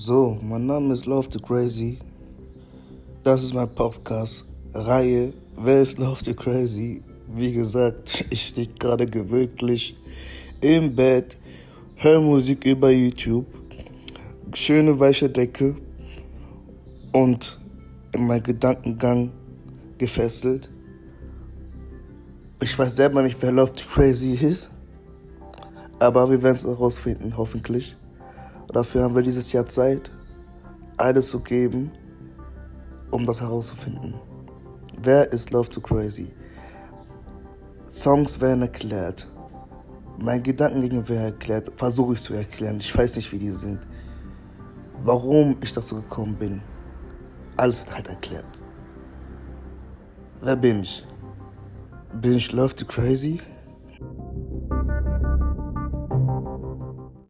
So, mein Name ist Love to Crazy. Das ist mein Podcast. Reihe Wer ist Love to Crazy? Wie gesagt, ich stehe gerade gewöhnlich im Bett, höre Musik über YouTube, schöne weiche Decke und in meinen Gedankengang gefesselt. Ich weiß selber nicht, wer Love to Crazy ist, aber wir werden es herausfinden, hoffentlich. Dafür haben wir dieses Jahr Zeit, alles zu geben, um das herauszufinden. Wer ist Love to Crazy? Songs werden erklärt. Mein Gedankengänge werden erklärt, versuche ich zu erklären. Ich weiß nicht, wie die sind. Warum ich dazu gekommen bin. Alles wird halt erklärt. Wer bin ich? Bin ich Love to Crazy?